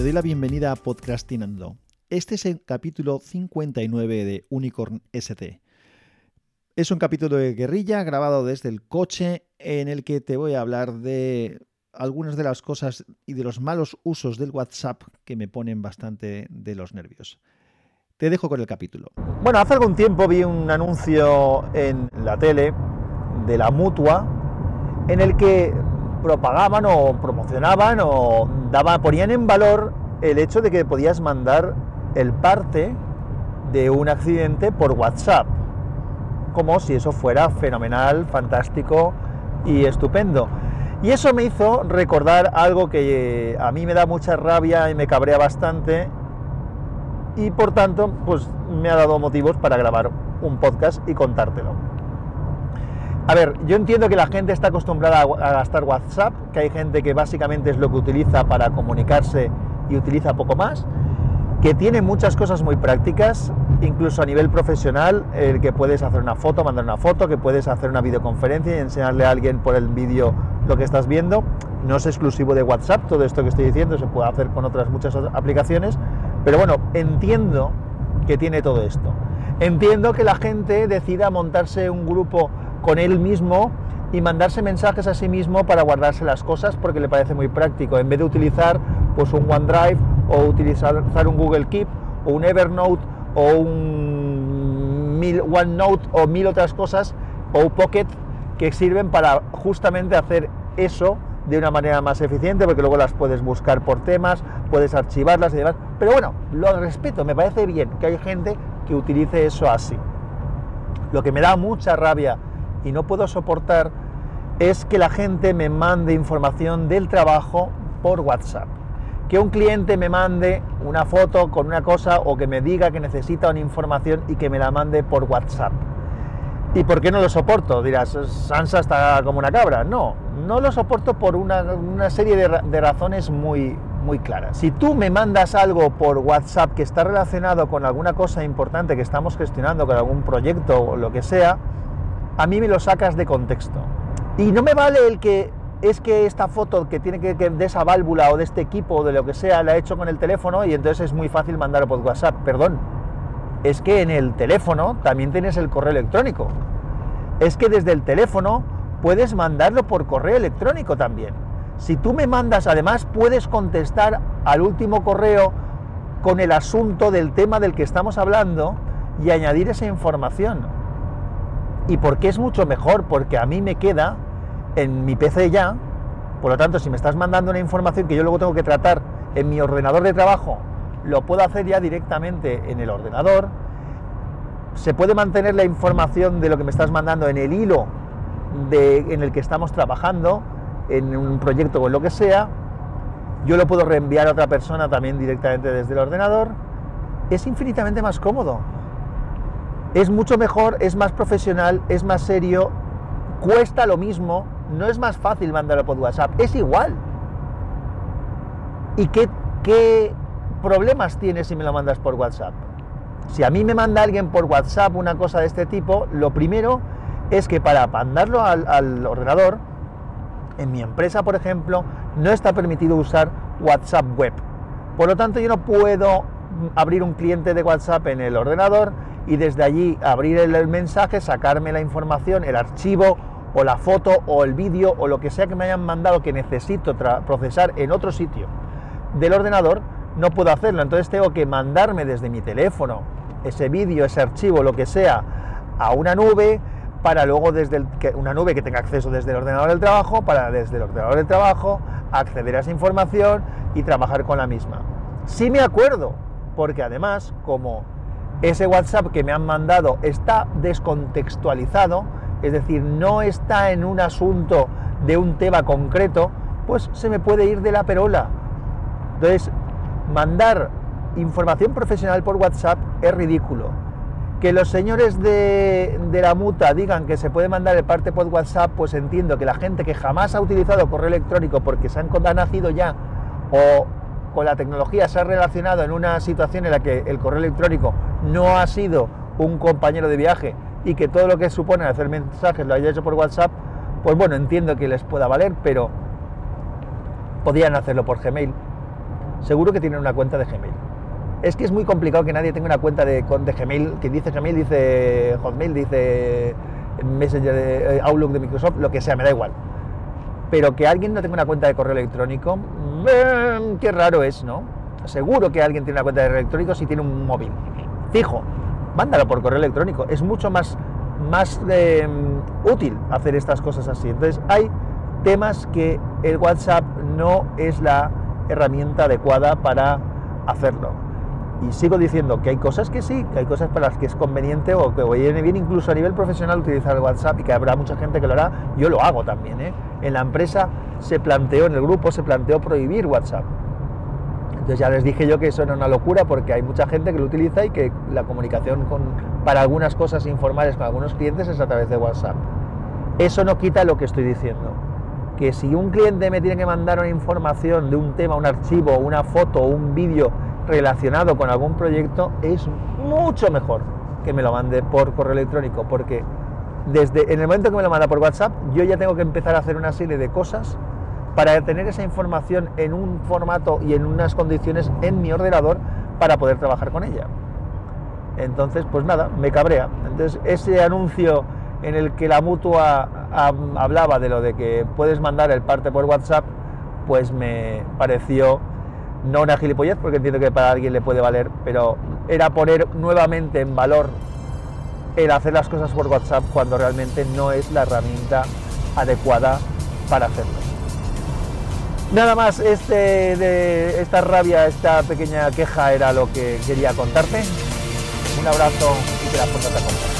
te doy la bienvenida a Podcastinando. Este es el capítulo 59 de Unicorn ST. Es un capítulo de guerrilla grabado desde el coche en el que te voy a hablar de algunas de las cosas y de los malos usos del WhatsApp que me ponen bastante de los nervios. Te dejo con el capítulo. Bueno, hace algún tiempo vi un anuncio en la tele de la mutua en el que propagaban o promocionaban o daban, ponían en valor el hecho de que podías mandar el parte de un accidente por WhatsApp, como si eso fuera fenomenal, fantástico y estupendo. Y eso me hizo recordar algo que a mí me da mucha rabia y me cabrea bastante y por tanto pues me ha dado motivos para grabar un podcast y contártelo. A ver, yo entiendo que la gente está acostumbrada a gastar WhatsApp, que hay gente que básicamente es lo que utiliza para comunicarse y utiliza poco más, que tiene muchas cosas muy prácticas, incluso a nivel profesional, el que puedes hacer una foto, mandar una foto, que puedes hacer una videoconferencia y enseñarle a alguien por el vídeo lo que estás viendo. No es exclusivo de WhatsApp, todo esto que estoy diciendo se puede hacer con otras muchas aplicaciones, pero bueno, entiendo que tiene todo esto. Entiendo que la gente decida montarse un grupo con él mismo y mandarse mensajes a sí mismo para guardarse las cosas porque le parece muy práctico, en vez de utilizar pues un OneDrive o utilizar un Google Keep o un Evernote o un OneNote o mil otras cosas o Pocket que sirven para justamente hacer eso de una manera más eficiente porque luego las puedes buscar por temas, puedes archivarlas y demás. Pero bueno, lo respeto, me parece bien que hay gente que utilice eso así. Lo que me da mucha rabia y no puedo soportar es que la gente me mande información del trabajo por WhatsApp. Que un cliente me mande una foto con una cosa o que me diga que necesita una información y que me la mande por WhatsApp. ¿Y por qué no lo soporto? Dirás, Sansa está como una cabra. No, no lo soporto por una, serie de, de, razones muy, muy claras. Si tú me mandas algo por WhatsApp que está relacionado con alguna cosa importante que estamos gestionando, con algún proyecto o lo que sea, a mí me lo sacas de contexto. Y no me vale el que es que esta foto que tiene que, de esa válvula o de este equipo o de lo que sea la he hecho con el teléfono y entonces es muy fácil mandarlo por WhatsApp. Perdón, es que en el teléfono también tienes el correo electrónico. Es que desde el teléfono puedes mandarlo por correo electrónico también. Si tú me mandas, además puedes contestar al último correo con el asunto del tema del que estamos hablando y añadir esa información. ¿Y por qué es mucho mejor? Porque a mí me queda en mi PC ya, por lo tanto, si me estás mandando una información que yo luego tengo que tratar en mi ordenador de trabajo, lo puedo hacer ya directamente en el ordenador. Se puede mantener la información de lo que me estás mandando en el hilo en el que estamos trabajando, en un proyecto o en lo que sea. Yo lo puedo reenviar a otra persona también directamente desde el ordenador. Es infinitamente más cómodo es mucho mejor, es más profesional, es más serio, cuesta lo mismo, no es más fácil mandarlo por WhatsApp, es igual. ¿Y qué, qué problemas tienes si me lo mandas por WhatsApp? Si a mí me manda alguien por WhatsApp una cosa de este tipo, lo primero es que para mandarlo al, al ordenador, en mi empresa, por ejemplo, no está permitido usar WhatsApp web. Por lo tanto, yo no puedo abrir un cliente de WhatsApp en el ordenador y desde allí abrir el, mensaje, sacarme la información, el archivo o la foto o el vídeo o lo que sea que me hayan mandado que necesito procesar en otro sitio del ordenador, no puedo hacerlo. Entonces tengo que mandarme desde mi teléfono ese vídeo, ese archivo, lo que sea, a una nube para luego desde una nube que tenga acceso desde el ordenador del trabajo, para desde el ordenador del trabajo acceder a esa información y trabajar con la misma. Sí me acuerdo, porque además, como ese WhatsApp que me han mandado está descontextualizado, es decir, no está en un asunto de un tema concreto, pues se me puede ir de la perola. Entonces, mandar información profesional por WhatsApp es ridículo. Que los señores de, la muta digan que se puede mandar el parte por WhatsApp, pues entiendo que la gente que jamás ha utilizado correo electrónico porque se han, ha nacido ya o con la tecnología se ha relacionado en una situación en la que el correo electrónico no ha sido un compañero de viaje y que todo lo que supone hacer mensajes lo haya hecho por WhatsApp, pues bueno, entiendo que les pueda valer, pero podrían hacerlo por Gmail. seguro que tienen una cuenta de Gmail. Es que es muy complicado que nadie tenga una cuenta de, de Gmail, que dice Gmail, dice Hotmail, dice Messenger de eh, Outlook de Microsoft, lo que sea, me da igual. Pero que alguien no tenga una cuenta de correo electrónico, mm, qué raro es, ¿no? Seguro que alguien tiene una cuenta de correo electrónico si tiene un móvil. Fijo, mándalo por correo electrónico. Es mucho más, más em, útil hacer estas cosas así. Entonces, hay temas que el WhatsApp no es la herramienta adecuada para hacerlo. Y sigo diciendo que hay cosas que sí, que hay cosas para las que es conveniente o que viene bien incluso a nivel profesional utilizar el WhatsApp y que habrá mucha gente que lo hará. Yo lo hago también. ¿eh? En la empresa se planteó, en el grupo se planteó prohibir WhatsApp. Entonces ya les dije yo que eso era una locura porque hay mucha gente que lo utiliza y que la comunicación con, para algunas cosas informales con algunos clientes es a través de WhatsApp. Eso no quita lo que estoy diciendo. Que si un cliente me tiene que mandar una información de un tema, un archivo, una foto, un vídeo relacionado con algún proyecto, es mucho mejor que me lo mande por correo electrónico, porque desde en el momento que me lo manda por WhatsApp, yo ya tengo que empezar a hacer una serie de cosas para tener esa información en un formato y en unas condiciones en mi ordenador para poder trabajar con ella. Entonces, pues nada, me cabrea. Entonces, ese anuncio en el que la mutua hablaba de lo de que puedes mandar el parte por WhatsApp, pues me pareció no una gilipollez, porque entiendo que para alguien le puede valer, pero era poner nuevamente en valor el hacer las cosas por WhatsApp cuando realmente no es la herramienta adecuada para hacerlo. Nada más, este, esta rabia, esta pequeña queja era lo que quería contarte. Un abrazo y que la puertas te